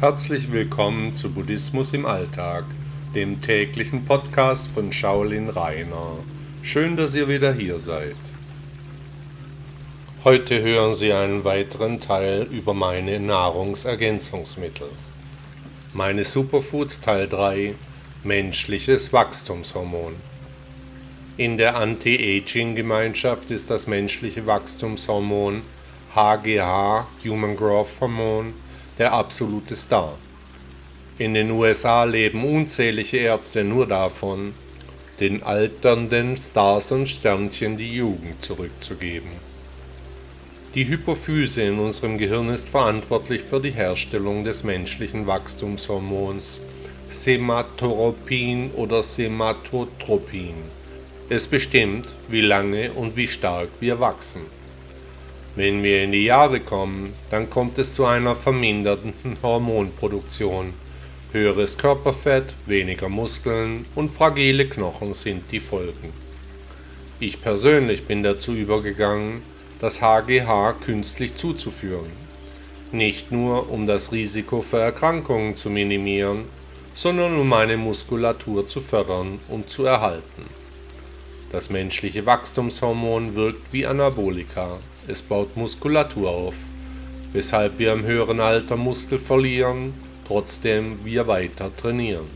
Herzlich willkommen zu Buddhismus im Alltag, dem täglichen Podcast von Shaolin Rainer. Schön, dass ihr wieder hier seid. Heute hören Sie einen weiteren Teil über meine Nahrungsergänzungsmittel. Meine Superfoods Teil 3 Menschliches Wachstumshormon. In der Anti-Aging-Gemeinschaft ist das menschliche Wachstumshormon HGH, Human Growth Hormone, der absolute Star. In den USA leben unzählige Ärzte nur davon, den alternden Stars und Sternchen die Jugend zurückzugeben. Die Hypophyse in unserem Gehirn ist verantwortlich für die Herstellung des menschlichen Wachstumshormons Sematoropin oder Sematotropin. Es bestimmt, wie lange und wie stark wir wachsen. Wenn wir in die Jahre kommen, dann kommt es zu einer verminderten Hormonproduktion. Höheres Körperfett, weniger Muskeln und fragile Knochen sind die Folgen. Ich persönlich bin dazu übergegangen, das HGH künstlich zuzuführen. Nicht nur, um das Risiko für Erkrankungen zu minimieren, sondern um meine Muskulatur zu fördern und zu erhalten. Das menschliche Wachstumshormon wirkt wie Anabolika, es baut Muskulatur auf, weshalb wir im höheren Alter Muskel verlieren, trotzdem wir weiter trainieren.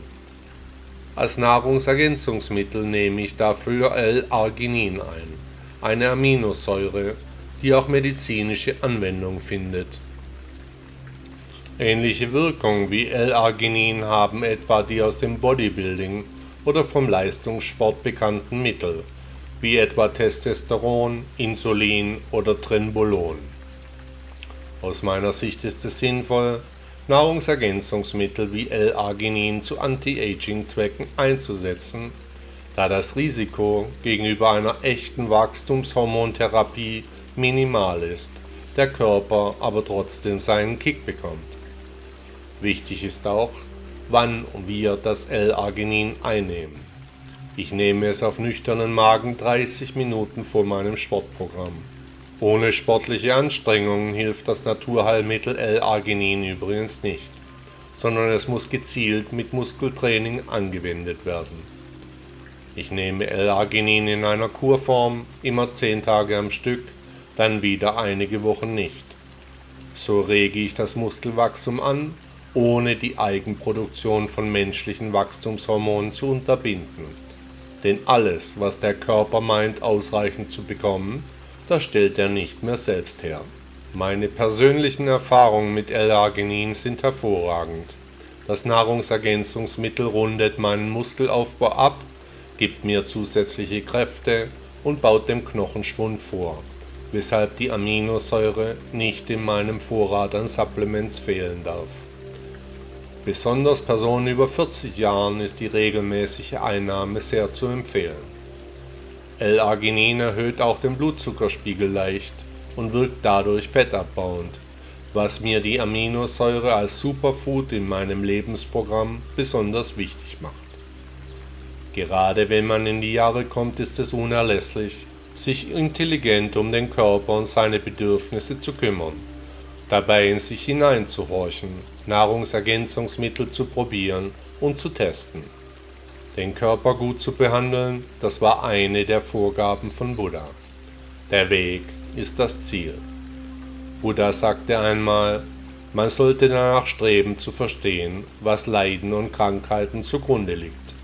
Als Nahrungsergänzungsmittel nehme ich dafür L-Arginin ein, eine Aminosäure, die auch medizinische Anwendung findet. Ähnliche Wirkung wie L-Arginin haben etwa die aus dem Bodybuilding oder vom Leistungssport bekannten Mittel wie etwa Testosteron, Insulin oder Trenbolon. Aus meiner Sicht ist es sinnvoll, Nahrungsergänzungsmittel wie L-Arginin zu Anti-Aging-Zwecken einzusetzen, da das Risiko gegenüber einer echten Wachstumshormontherapie minimal ist, der Körper aber trotzdem seinen Kick bekommt. Wichtig ist auch, wann wir das L-Arginin einnehmen. Ich nehme es auf nüchternen Magen 30 Minuten vor meinem Sportprogramm. Ohne sportliche Anstrengungen hilft das Naturheilmittel L-Arginin übrigens nicht, sondern es muss gezielt mit Muskeltraining angewendet werden. Ich nehme L-Arginin in einer Kurform, immer 10 Tage am Stück, dann wieder einige Wochen nicht. So rege ich das Muskelwachstum an, ohne die Eigenproduktion von menschlichen Wachstumshormonen zu unterbinden. Denn alles, was der Körper meint ausreichend zu bekommen, das stellt er nicht mehr selbst her. Meine persönlichen Erfahrungen mit L-Arginin sind hervorragend. Das Nahrungsergänzungsmittel rundet meinen Muskelaufbau ab, gibt mir zusätzliche Kräfte und baut dem Knochenschwund vor, weshalb die Aminosäure nicht in meinem Vorrat an Supplements fehlen darf. Besonders Personen über 40 Jahren ist die regelmäßige Einnahme sehr zu empfehlen. L-Arginin erhöht auch den Blutzuckerspiegel leicht und wirkt dadurch fettabbauend, was mir die Aminosäure als Superfood in meinem Lebensprogramm besonders wichtig macht. Gerade wenn man in die Jahre kommt, ist es unerlässlich, sich intelligent um den Körper und seine Bedürfnisse zu kümmern dabei in sich hineinzuhorchen, Nahrungsergänzungsmittel zu probieren und zu testen. Den Körper gut zu behandeln, das war eine der Vorgaben von Buddha. Der Weg ist das Ziel. Buddha sagte einmal, man sollte danach streben zu verstehen, was Leiden und Krankheiten zugrunde liegt,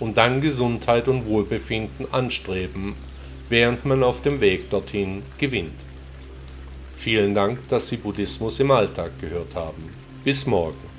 und dann Gesundheit und Wohlbefinden anstreben, während man auf dem Weg dorthin gewinnt. Vielen Dank, dass Sie Buddhismus im Alltag gehört haben. Bis morgen.